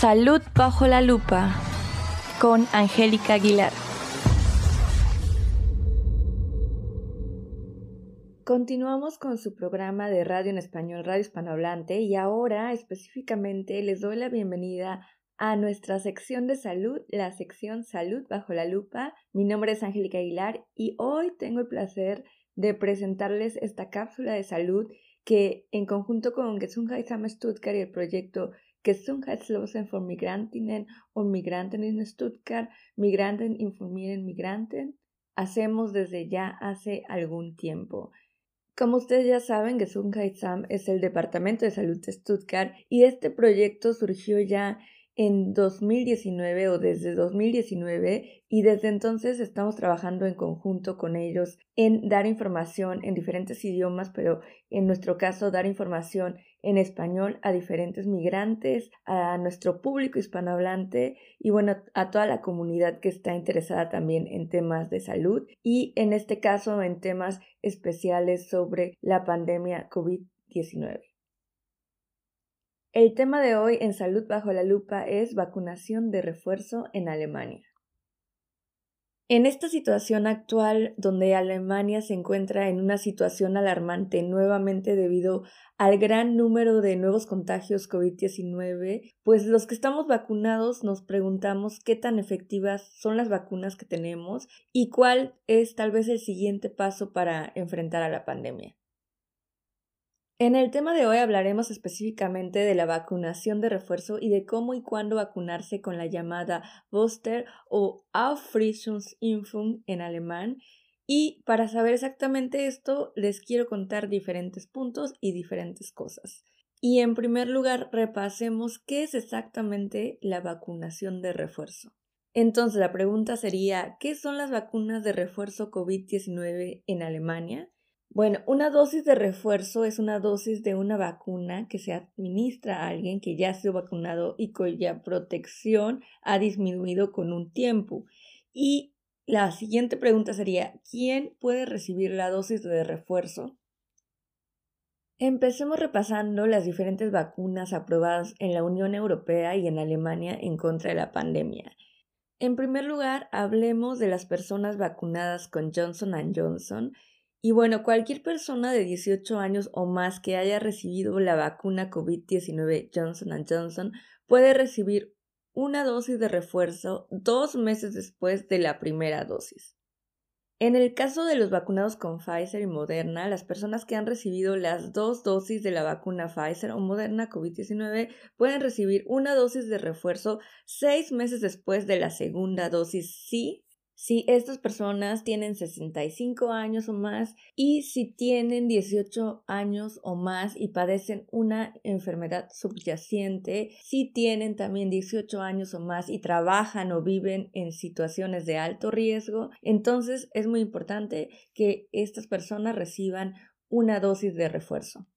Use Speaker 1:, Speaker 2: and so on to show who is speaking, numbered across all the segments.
Speaker 1: Salud bajo la lupa con Angélica Aguilar. Continuamos con su programa de radio en español, Radio Hispanohablante, y ahora específicamente les doy la bienvenida a nuestra sección de salud, la sección Salud bajo la lupa. Mi nombre es Angélica Aguilar y hoy tengo el placer de presentarles esta cápsula de salud que en conjunto con Gesundheitsamt Stuttgart y el proyecto Gesundheitslosen von Migrantinnen und Migranten in Stuttgart, Migranten informieren Migranten, hacemos desde ya hace algún tiempo. Como ustedes ya saben, Gesundheitsamt es el Departamento de Salud de Stuttgart y este proyecto surgió ya en 2019 o desde 2019 y desde entonces estamos trabajando en conjunto con ellos en dar información en diferentes idiomas, pero en nuestro caso dar información en español a diferentes migrantes, a nuestro público hispanohablante y bueno, a toda la comunidad que está interesada también en temas de salud y en este caso en temas especiales sobre la pandemia COVID-19. El tema de hoy en Salud bajo la lupa es vacunación de refuerzo en Alemania. En esta situación actual, donde Alemania se encuentra en una situación alarmante nuevamente debido al gran número de nuevos contagios COVID-19, pues los que estamos vacunados nos preguntamos qué tan efectivas son las vacunas que tenemos y cuál es tal vez el siguiente paso para enfrentar a la pandemia. En el tema de hoy hablaremos específicamente de la vacunación de refuerzo y de cómo y cuándo vacunarse con la llamada Booster o Auffrischungsimpfung en alemán. Y para saber exactamente esto, les quiero contar diferentes puntos y diferentes cosas. Y en primer lugar, repasemos qué es exactamente la vacunación de refuerzo. Entonces, la pregunta sería, ¿qué son las vacunas de refuerzo COVID-19 en Alemania? Bueno, una dosis de refuerzo es una dosis de una vacuna que se administra a alguien que ya ha sido vacunado y cuya protección ha disminuido con un tiempo. Y la siguiente pregunta sería, ¿quién puede recibir la dosis de refuerzo? Empecemos repasando las diferentes vacunas aprobadas en la Unión Europea y en Alemania en contra de la pandemia. En primer lugar, hablemos de las personas vacunadas con Johnson ⁇ Johnson, y bueno, cualquier persona de 18 años o más que haya recibido la vacuna COVID-19 Johnson Johnson puede recibir una dosis de refuerzo dos meses después de la primera dosis. En el caso de los vacunados con Pfizer y Moderna, las personas que han recibido las dos dosis de la vacuna Pfizer o Moderna COVID-19 pueden recibir una dosis de refuerzo seis meses después de la segunda dosis sí si estas personas tienen 65 años o más y si tienen 18 años o más y padecen una enfermedad subyacente, si tienen también 18 años o más y trabajan o viven en situaciones de alto riesgo, entonces es muy importante que estas personas reciban una dosis de refuerzo.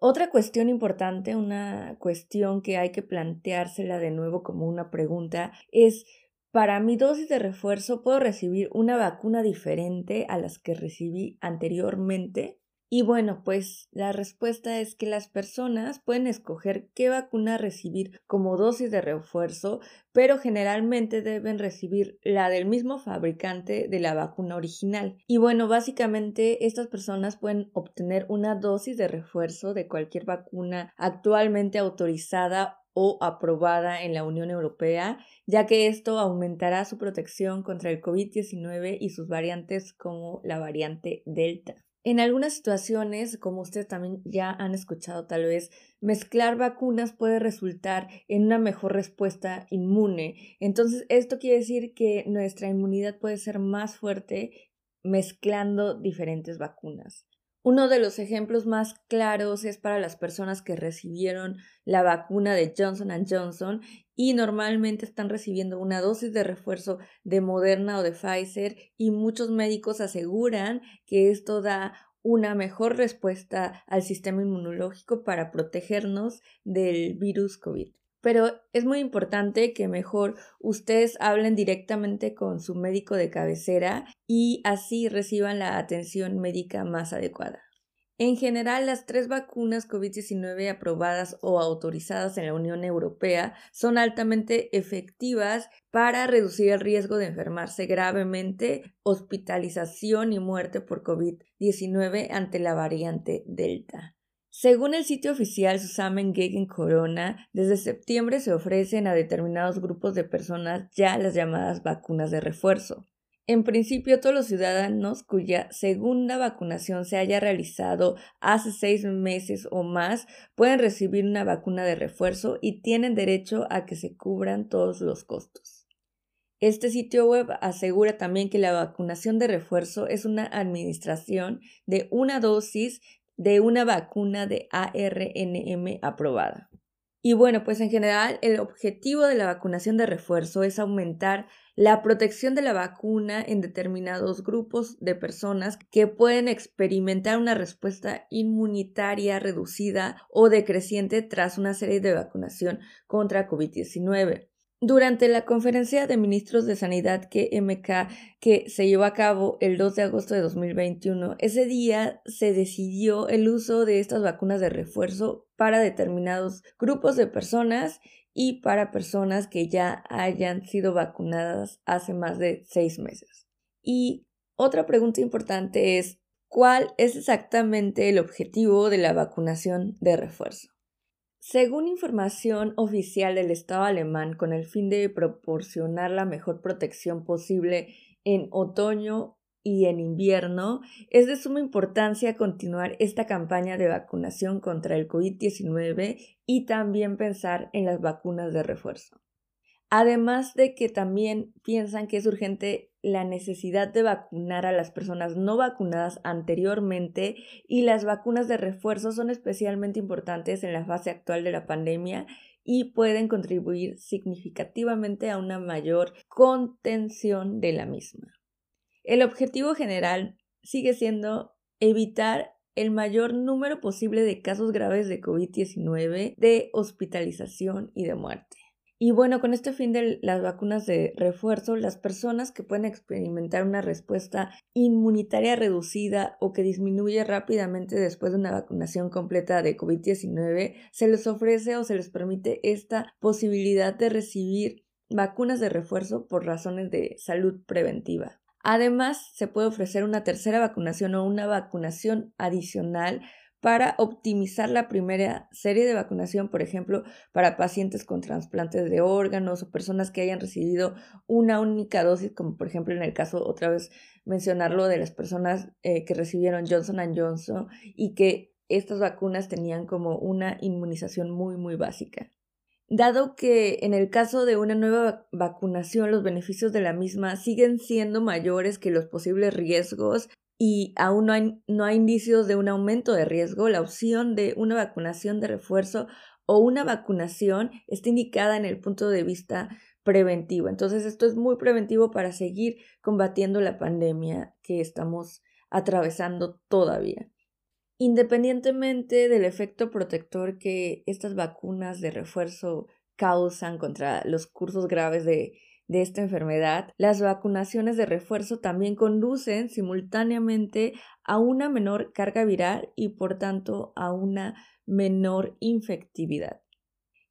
Speaker 1: Otra cuestión importante, una cuestión que hay que planteársela de nuevo como una pregunta, es para mi dosis de refuerzo puedo recibir una vacuna diferente a las que recibí anteriormente. Y bueno, pues la respuesta es que las personas pueden escoger qué vacuna recibir como dosis de refuerzo, pero generalmente deben recibir la del mismo fabricante de la vacuna original. Y bueno, básicamente estas personas pueden obtener una dosis de refuerzo de cualquier vacuna actualmente autorizada o aprobada en la Unión Europea, ya que esto aumentará su protección contra el COVID-19 y sus variantes como la variante Delta. En algunas situaciones, como ustedes también ya han escuchado tal vez, mezclar vacunas puede resultar en una mejor respuesta inmune. Entonces, esto quiere decir que nuestra inmunidad puede ser más fuerte mezclando diferentes vacunas. Uno de los ejemplos más claros es para las personas que recibieron la vacuna de Johnson ⁇ Johnson y normalmente están recibiendo una dosis de refuerzo de Moderna o de Pfizer y muchos médicos aseguran que esto da una mejor respuesta al sistema inmunológico para protegernos del virus COVID. Pero es muy importante que mejor ustedes hablen directamente con su médico de cabecera y así reciban la atención médica más adecuada. En general, las tres vacunas COVID-19 aprobadas o autorizadas en la Unión Europea son altamente efectivas para reducir el riesgo de enfermarse gravemente, hospitalización y muerte por COVID-19 ante la variante Delta. Según el sitio oficial Susamen Gegen Corona, desde septiembre se ofrecen a determinados grupos de personas ya las llamadas vacunas de refuerzo. En principio, todos los ciudadanos cuya segunda vacunación se haya realizado hace seis meses o más pueden recibir una vacuna de refuerzo y tienen derecho a que se cubran todos los costos. Este sitio web asegura también que la vacunación de refuerzo es una administración de una dosis de una vacuna de ARNM aprobada. Y bueno, pues en general el objetivo de la vacunación de refuerzo es aumentar la protección de la vacuna en determinados grupos de personas que pueden experimentar una respuesta inmunitaria reducida o decreciente tras una serie de vacunación contra COVID-19. Durante la conferencia de ministros de Sanidad KMK que se llevó a cabo el 2 de agosto de 2021, ese día se decidió el uso de estas vacunas de refuerzo para determinados grupos de personas y para personas que ya hayan sido vacunadas hace más de seis meses. Y otra pregunta importante es, ¿cuál es exactamente el objetivo de la vacunación de refuerzo? Según información oficial del Estado alemán, con el fin de proporcionar la mejor protección posible en otoño y en invierno, es de suma importancia continuar esta campaña de vacunación contra el COVID-19 y también pensar en las vacunas de refuerzo. Además de que también piensan que es urgente la necesidad de vacunar a las personas no vacunadas anteriormente y las vacunas de refuerzo son especialmente importantes en la fase actual de la pandemia y pueden contribuir significativamente a una mayor contención de la misma. El objetivo general sigue siendo evitar el mayor número posible de casos graves de COVID-19, de hospitalización y de muerte. Y bueno, con este fin de las vacunas de refuerzo, las personas que pueden experimentar una respuesta inmunitaria reducida o que disminuye rápidamente después de una vacunación completa de COVID-19, se les ofrece o se les permite esta posibilidad de recibir vacunas de refuerzo por razones de salud preventiva. Además, se puede ofrecer una tercera vacunación o una vacunación adicional para optimizar la primera serie de vacunación, por ejemplo, para pacientes con trasplantes de órganos o personas que hayan recibido una única dosis, como por ejemplo en el caso, otra vez mencionarlo, de las personas eh, que recibieron Johnson ⁇ Johnson y que estas vacunas tenían como una inmunización muy, muy básica. Dado que en el caso de una nueva vacunación los beneficios de la misma siguen siendo mayores que los posibles riesgos y aún no hay, no hay indicios de un aumento de riesgo, la opción de una vacunación de refuerzo o una vacunación está indicada en el punto de vista preventivo. Entonces esto es muy preventivo para seguir combatiendo la pandemia que estamos atravesando todavía. Independientemente del efecto protector que estas vacunas de refuerzo causan contra los cursos graves de, de esta enfermedad, las vacunaciones de refuerzo también conducen simultáneamente a una menor carga viral y por tanto a una menor infectividad.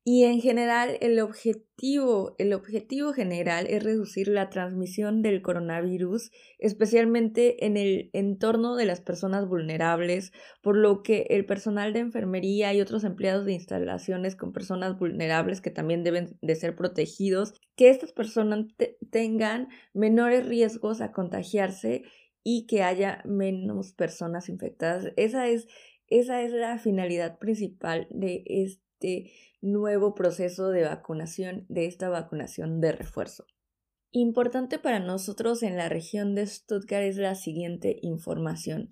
Speaker 1: Y en general el objetivo, el objetivo general es reducir la transmisión del coronavirus, especialmente en el entorno de las personas vulnerables, por lo que el personal de enfermería y otros empleados de instalaciones con personas vulnerables que también deben de ser protegidos, que estas personas tengan menores riesgos a contagiarse y que haya menos personas infectadas. Esa es, esa es la finalidad principal de este nuevo proceso de vacunación, de esta vacunación de refuerzo. Importante para nosotros en la región de Stuttgart es la siguiente información.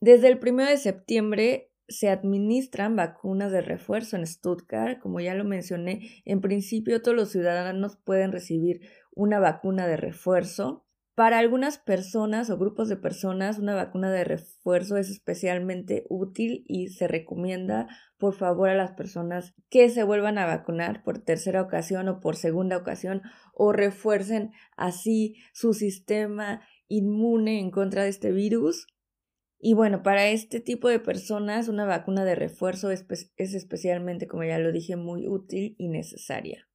Speaker 1: Desde el 1 de septiembre se administran vacunas de refuerzo en Stuttgart. Como ya lo mencioné, en principio todos los ciudadanos pueden recibir una vacuna de refuerzo. Para algunas personas o grupos de personas, una vacuna de refuerzo es especialmente útil y se recomienda, por favor, a las personas que se vuelvan a vacunar por tercera ocasión o por segunda ocasión o refuercen así su sistema inmune en contra de este virus. Y bueno, para este tipo de personas una vacuna de refuerzo es, es especialmente, como ya lo dije, muy útil y necesaria.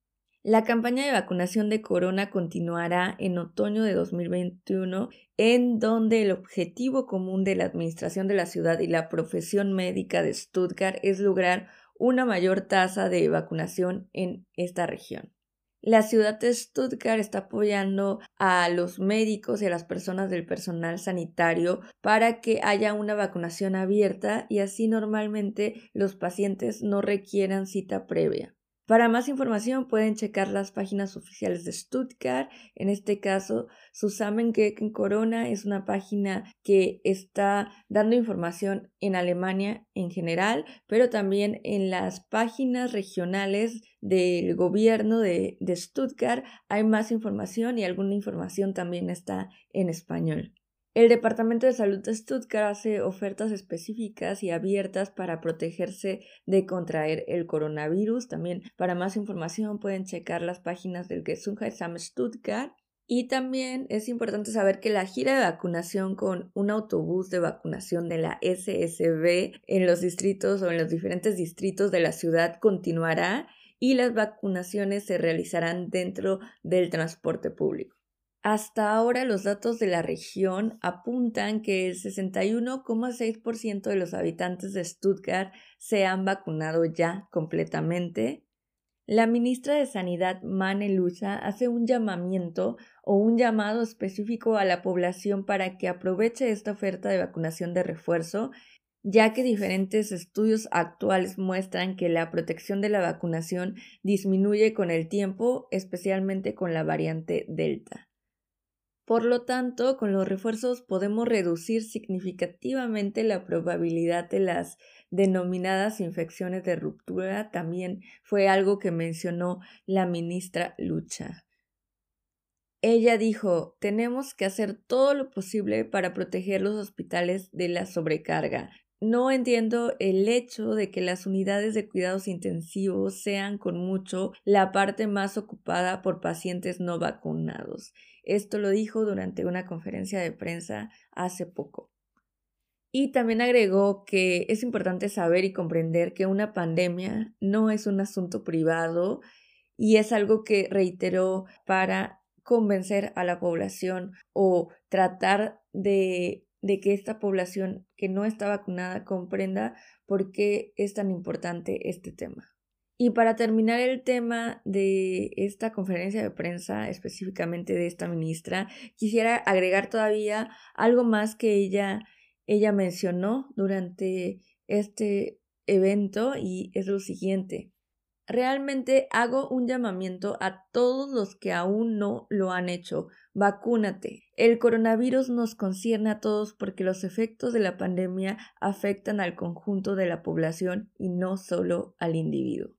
Speaker 1: La campaña de vacunación de corona continuará en otoño de 2021, en donde el objetivo común de la Administración de la Ciudad y la profesión médica de Stuttgart es lograr una mayor tasa de vacunación en esta región. La ciudad de Stuttgart está apoyando a los médicos y a las personas del personal sanitario para que haya una vacunación abierta y así normalmente los pacientes no requieran cita previa. Para más información pueden checar las páginas oficiales de Stuttgart. En este caso, en Corona es una página que está dando información en Alemania en general, pero también en las páginas regionales del gobierno de Stuttgart hay más información y alguna información también está en español. El Departamento de Salud de Stuttgart hace ofertas específicas y abiertas para protegerse de contraer el coronavirus. También para más información pueden checar las páginas del Gesundheitsamt Stuttgart. Y también es importante saber que la gira de vacunación con un autobús de vacunación de la SSB en los distritos o en los diferentes distritos de la ciudad continuará y las vacunaciones se realizarán dentro del transporte público. Hasta ahora los datos de la región apuntan que el 61,6% de los habitantes de Stuttgart se han vacunado ya completamente. La ministra de Sanidad, Mane Lucha, hace un llamamiento o un llamado específico a la población para que aproveche esta oferta de vacunación de refuerzo, ya que diferentes estudios actuales muestran que la protección de la vacunación disminuye con el tiempo, especialmente con la variante Delta. Por lo tanto, con los refuerzos podemos reducir significativamente la probabilidad de las denominadas infecciones de ruptura. También fue algo que mencionó la ministra Lucha. Ella dijo, tenemos que hacer todo lo posible para proteger los hospitales de la sobrecarga. No entiendo el hecho de que las unidades de cuidados intensivos sean con mucho la parte más ocupada por pacientes no vacunados. Esto lo dijo durante una conferencia de prensa hace poco. Y también agregó que es importante saber y comprender que una pandemia no es un asunto privado y es algo que reiteró para convencer a la población o tratar de, de que esta población que no está vacunada comprenda por qué es tan importante este tema. Y para terminar el tema de esta conferencia de prensa, específicamente de esta ministra, quisiera agregar todavía algo más que ella, ella mencionó durante este evento y es lo siguiente. Realmente hago un llamamiento a todos los que aún no lo han hecho. Vacúnate. El coronavirus nos concierne a todos porque los efectos de la pandemia afectan al conjunto de la población y no solo al individuo.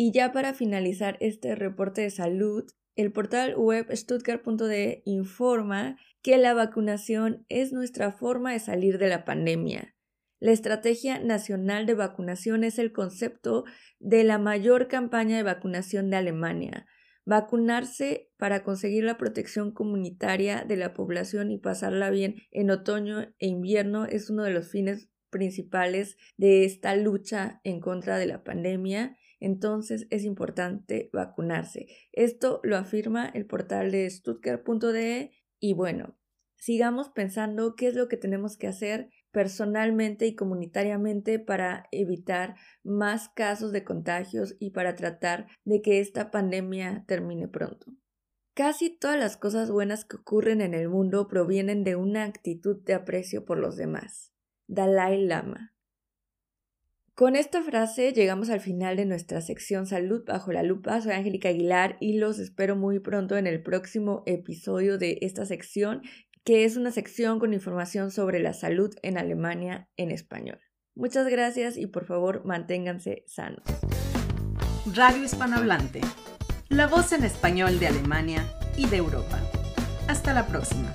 Speaker 1: Y ya para finalizar este reporte de salud, el portal web stuttgart.de informa que la vacunación es nuestra forma de salir de la pandemia. La Estrategia Nacional de Vacunación es el concepto de la mayor campaña de vacunación de Alemania. Vacunarse para conseguir la protección comunitaria de la población y pasarla bien en otoño e invierno es uno de los fines principales de esta lucha en contra de la pandemia entonces es importante vacunarse. Esto lo afirma el portal de stuttgart.de y bueno, sigamos pensando qué es lo que tenemos que hacer personalmente y comunitariamente para evitar más casos de contagios y para tratar de que esta pandemia termine pronto. Casi todas las cosas buenas que ocurren en el mundo provienen de una actitud de aprecio por los demás. Dalai Lama. Con esta frase llegamos al final de nuestra sección Salud bajo la lupa. Soy Angélica Aguilar y los espero muy pronto en el próximo episodio de esta sección, que es una sección con información sobre la salud en Alemania en español. Muchas gracias y por favor manténganse sanos.
Speaker 2: Radio Hispanohablante, la voz en español de Alemania y de Europa. Hasta la próxima.